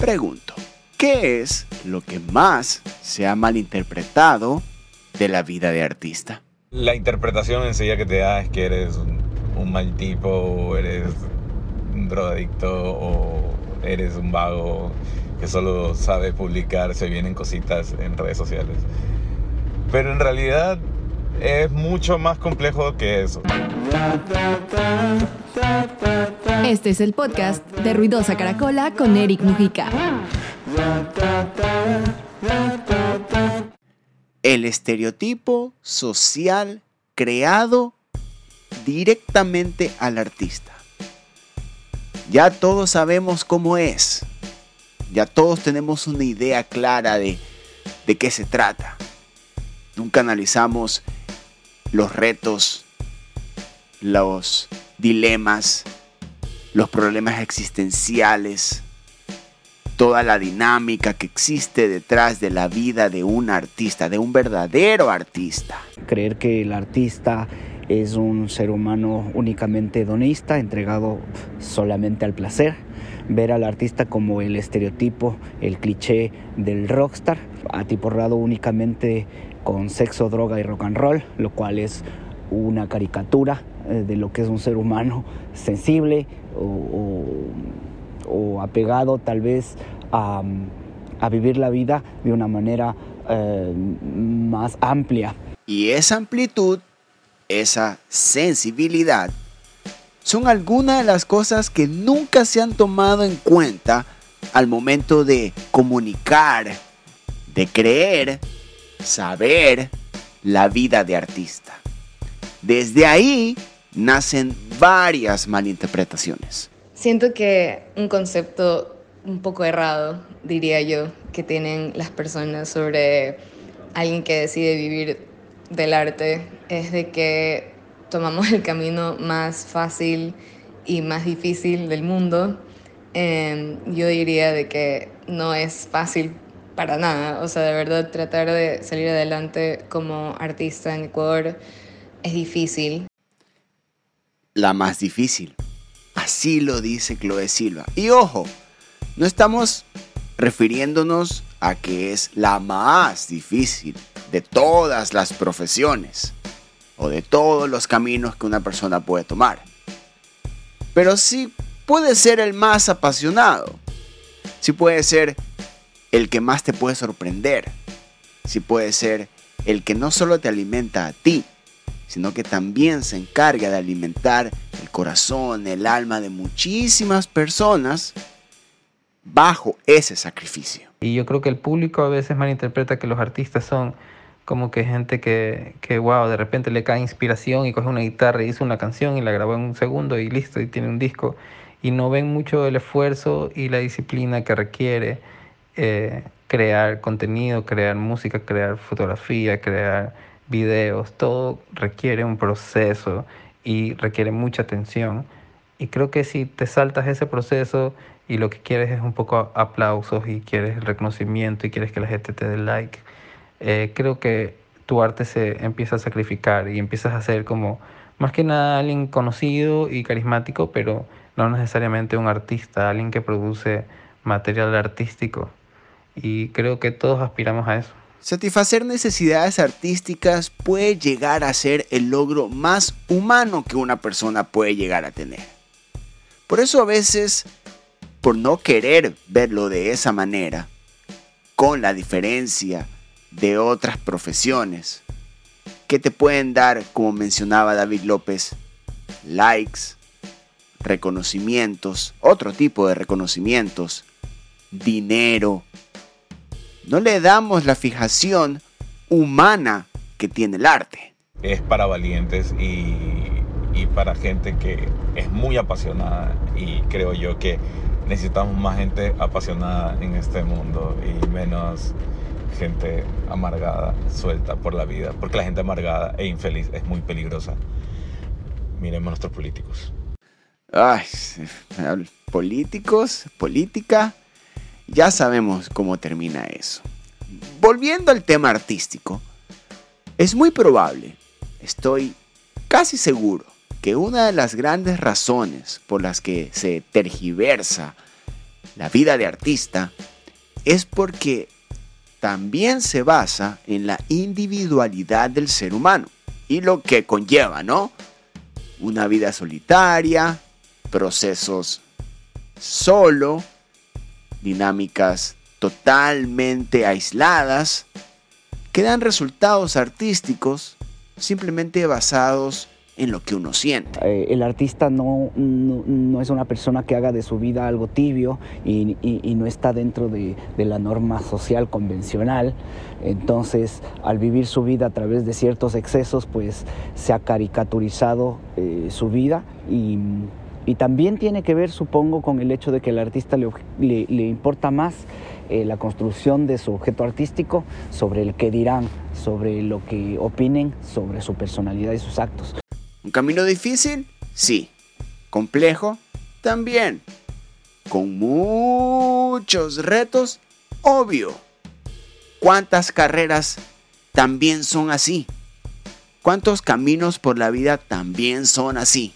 Pregunto, ¿qué es lo que más se ha malinterpretado de la vida de artista? La interpretación enseguida que te da es que eres un, mal tipo, o eres un drogadicto, o eres un vago que solo sabe publicar, se vienen cositas en redes sociales. Pero en realidad es mucho más complejo que eso. Este es el podcast de Ruidosa Caracola con Eric Mujica. El estereotipo social creado directamente al artista. Ya todos sabemos cómo es. Ya todos tenemos una idea clara de, de qué se trata. Nunca analizamos los retos, los dilemas, los problemas existenciales, toda la dinámica que existe detrás de la vida de un artista, de un verdadero artista. Creer que el artista es un ser humano únicamente hedonista, entregado solamente al placer. Ver al artista como el estereotipo, el cliché del rockstar, atiporrado únicamente con sexo, droga y rock and roll, lo cual es una caricatura eh, de lo que es un ser humano sensible o, o, apegado tal vez a, a, vivir la vida de una manera eh, más amplia. Y esa amplitud, esa sensibilidad, son algunas de las cosas que nunca se han tomado en cuenta al momento de comunicar, de creer saber la vida de artista. Desde ahí nacen varias malinterpretaciones. Siento que un concepto un poco errado, diría yo, que tienen las personas sobre alguien que decide vivir del arte es de que tomamos el camino más fácil y más difícil del mundo. Eh, yo diría de que no es fácil para nada. O sea, de verdad, tratar de salir adelante como artista en Ecuador es difícil. La más difícil. Así lo dice Chloe Silva. Y ojo, no estamos refiriéndonos a que es la más difícil de todas las profesiones o de todos los caminos que una persona puede tomar. Pero sí puede ser el más apasionado. Sí puede ser el que más te puede sorprender. Sí puede ser el que no solo te alimenta a ti, sino que también se encarga de alimentar el corazón, el alma de muchísimas personas bajo ese sacrificio. Y yo creo que el público a veces malinterpreta que los artistas son como que gente que, que, wow, de repente le cae inspiración y coge una guitarra y hizo una canción y la grabó en un segundo y listo, y tiene un disco. Y no ven mucho el esfuerzo y la disciplina que requiere eh, crear contenido, crear música, crear fotografía, crear videos, todo requiere un proceso y requiere mucha atención. Y creo que si te saltas ese proceso y lo que quieres es un poco aplausos y quieres reconocimiento y quieres que la gente te dé like, eh, creo que tu arte se empieza a sacrificar y empiezas a ser como más que nada alguien conocido y carismático, pero no necesariamente un artista, alguien que produce material artístico y creo que todos aspiramos a eso. Satisfacer necesidades artísticas puede llegar a ser el logro más humano que una persona puede llegar a tener. Por eso a veces, por no querer verlo de esa manera, con la diferencia de otras profesiones, que te pueden dar, como mencionaba David López, likes, reconocimientos, otro tipo de reconocimientos, dinero, no le damos la fijación humana que tiene el arte. Es para valientes y, y para gente que es muy apasionada y creo yo que necesitamos más gente apasionada en este mundo y menos gente amargada, suelta por la vida, porque la gente amargada e infeliz es muy peligrosa. Miremos a nuestros políticos. Ay, políticos, política, ya sabemos cómo termina eso. Volviendo al tema artístico, es muy probable, estoy casi seguro, que una de las grandes razones por las que se tergiversa la vida de artista, es porque también se basa en la individualidad del ser humano y lo que conlleva, ¿no? Una vida solitaria, procesos solo, dinámicas totalmente aisladas, que dan resultados artísticos simplemente basados en lo que uno siente. Eh, el artista no, no, es una persona que haga de su vida algo tibio y, no está dentro de, la norma social convencional. Entonces, al vivir su vida a través de ciertos excesos, pues se ha caricaturizado eh, su vida y, también tiene que ver, supongo, con el hecho de que al artista le, le, importa más eh, la construcción de su objeto artístico sobre el que dirán, sobre lo que opinen, sobre su personalidad y sus actos. ¿Un camino difícil? Sí. ¿Complejo? También. ¿Con muchos retos? Obvio. ¿Cuántas carreras también son así? ¿Cuántos caminos por la vida también son así?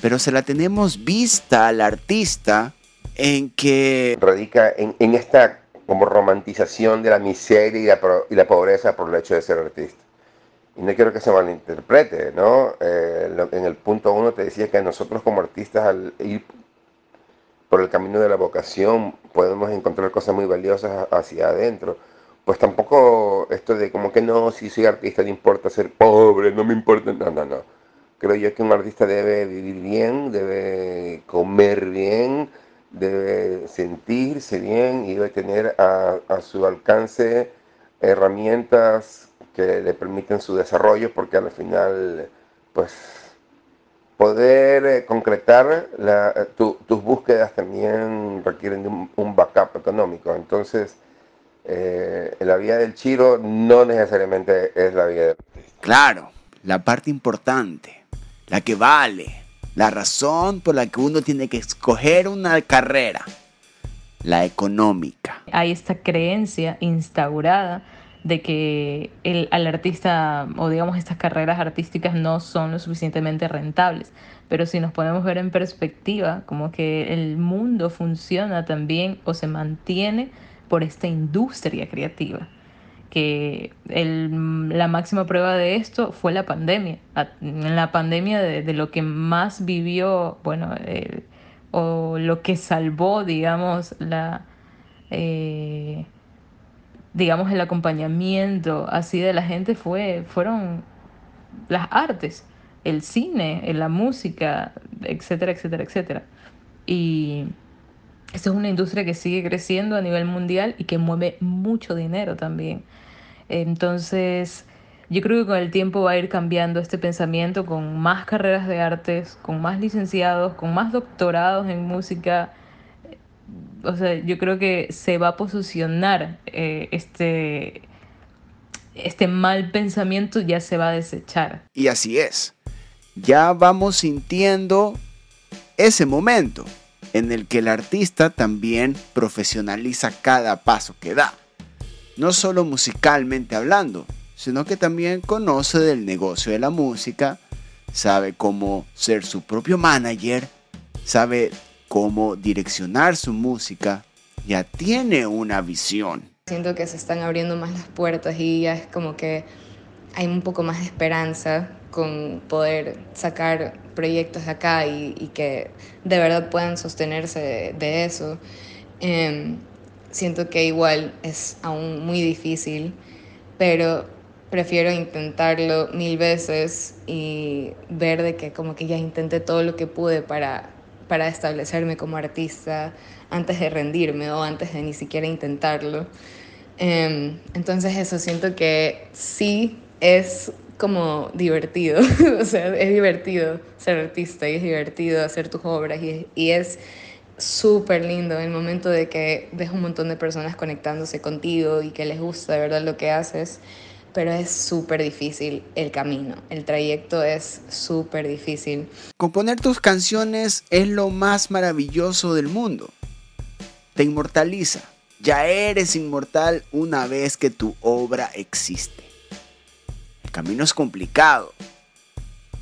Pero se la tenemos vista al artista en que... Radica en, esta como romantización de la miseria y la, y la pobreza por el hecho de ser artista y no quiero que se malinterprete, ¿no? Eh, en el punto uno te decía que nosotros como artistas al ir por el camino de la vocación podemos encontrar cosas muy valiosas hacia adentro. Pues tampoco esto de como que no, si soy artista no importa ser pobre, no me importa, no, no, no. Creo yo que un artista debe vivir bien, debe comer bien, debe sentirse bien y debe tener a, a su alcance herramientas que le permiten su desarrollo, porque al final, pues, poder eh, concretar eh, tus búsquedas también requieren de un, backup económico. Entonces, eh, la vía del chiro no necesariamente es la vía del Claro, la parte importante, la que vale, la razón por la que uno tiene que escoger una carrera, la económica. Hay esta creencia instaurada de que el, al artista o digamos estas carreras artísticas no son lo suficientemente rentables. Pero si nos podemos ver en perspectiva, como que el mundo funciona también o se mantiene por esta industria creativa. Que el, la máxima prueba de esto fue la pandemia. En la pandemia de, lo que más vivió, bueno, o lo que salvó, digamos, la... Eh, digamos, el acompañamiento así de la gente fue, fueron las artes, el cine, la música, etcétera, etcétera, etcétera. Y esta es una industria que sigue creciendo a nivel mundial y que mueve mucho dinero también. Entonces, yo creo que con el tiempo va a ir cambiando este pensamiento con más carreras de artes, con más licenciados, con más doctorados en música, o sea, yo creo que se va a posicionar eh, este, este mal pensamiento, ya se va a desechar. Y así es. Ya vamos sintiendo ese momento en el que el artista también profesionaliza cada paso que da. No solo musicalmente hablando, sino que también conoce del negocio de la música, sabe cómo ser su propio manager, sabe cómo direccionar su música, ya tiene una visión. Siento que se están abriendo más las puertas y ya es como que hay un poco más de esperanza con poder sacar proyectos de acá y, que de verdad puedan sostenerse de, eso. Em, siento que igual es aún muy difícil, pero prefiero intentarlo mil veces y ver de que como que ya intenté todo lo que pude para para establecerme como artista antes de rendirme o antes de ni siquiera intentarlo. Em, entonces eso siento que sí es como divertido, o sea, es divertido ser artista y es divertido hacer tus obras y, y es súper lindo el momento de que ves un montón de personas conectándose contigo y que les gusta de verdad lo que haces pero es súper difícil el camino, el trayecto es súper difícil. Componer tus canciones es lo más maravilloso del mundo. Te inmortaliza. Ya eres inmortal una vez que tu obra existe. Camino es complicado.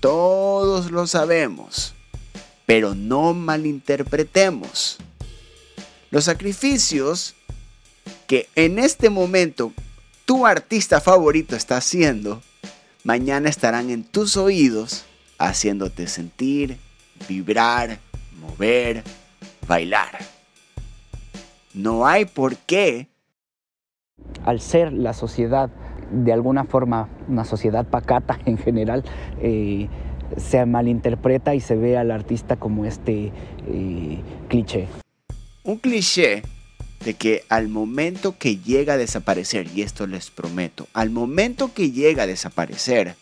Todos lo sabemos. Pero no malinterpretemos. Los sacrificios que en este momento tu artista favorito está haciendo, mañana estarán en tus oídos haciéndote sentir, vibrar, mover, bailar. No hay por qué. Al ser la sociedad de alguna forma una sociedad pacata en general, eh, se malinterpreta y se ve al artista como este eh, cliché. Un cliché de que al momento que llega a desaparecer, y esto les prometo, al momento que llega a desaparecer,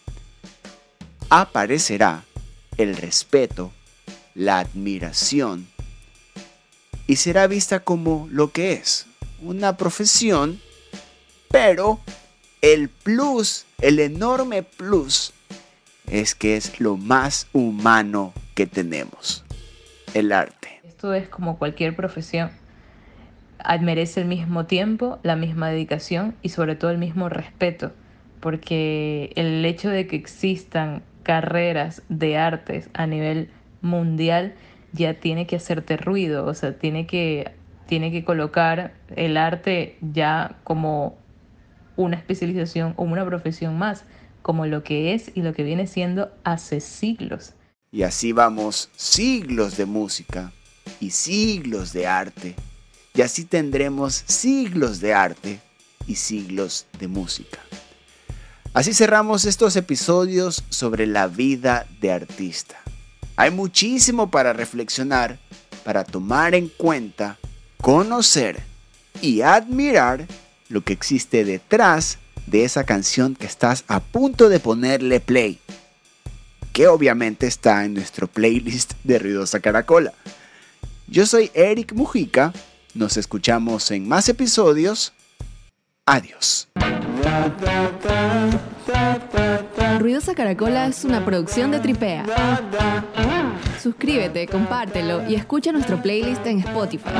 aparecerá el respeto, la admiración, y será vista como lo que es, una profesión, pero el plus, el enorme plus, es que es lo más humano que tenemos, el arte. Esto es como cualquier profesión. Merece el mismo tiempo, la misma dedicación y sobre todo el mismo respeto, porque el hecho de que existan carreras de artes a nivel mundial ya tiene que hacerte ruido, o sea, tiene que, tiene que colocar el arte ya como una especialización o una profesión más, como lo que es y lo que viene siendo hace siglos. Y así vamos siglos de música y siglos de arte. Y así tendremos siglos de arte y siglos de música. Así cerramos estos episodios sobre la vida de artista. Hay muchísimo para reflexionar, para tomar en cuenta, conocer y admirar lo que existe detrás de esa canción que estás a punto de ponerle play, que obviamente está en nuestro playlist de Ruidosa Caracola. Yo soy Eric Mujica, nos escuchamos en más episodios. Adiós. Ruidosa Caracola es una producción de Tripea. Suscríbete, compártelo y escucha nuestro playlist en Spotify.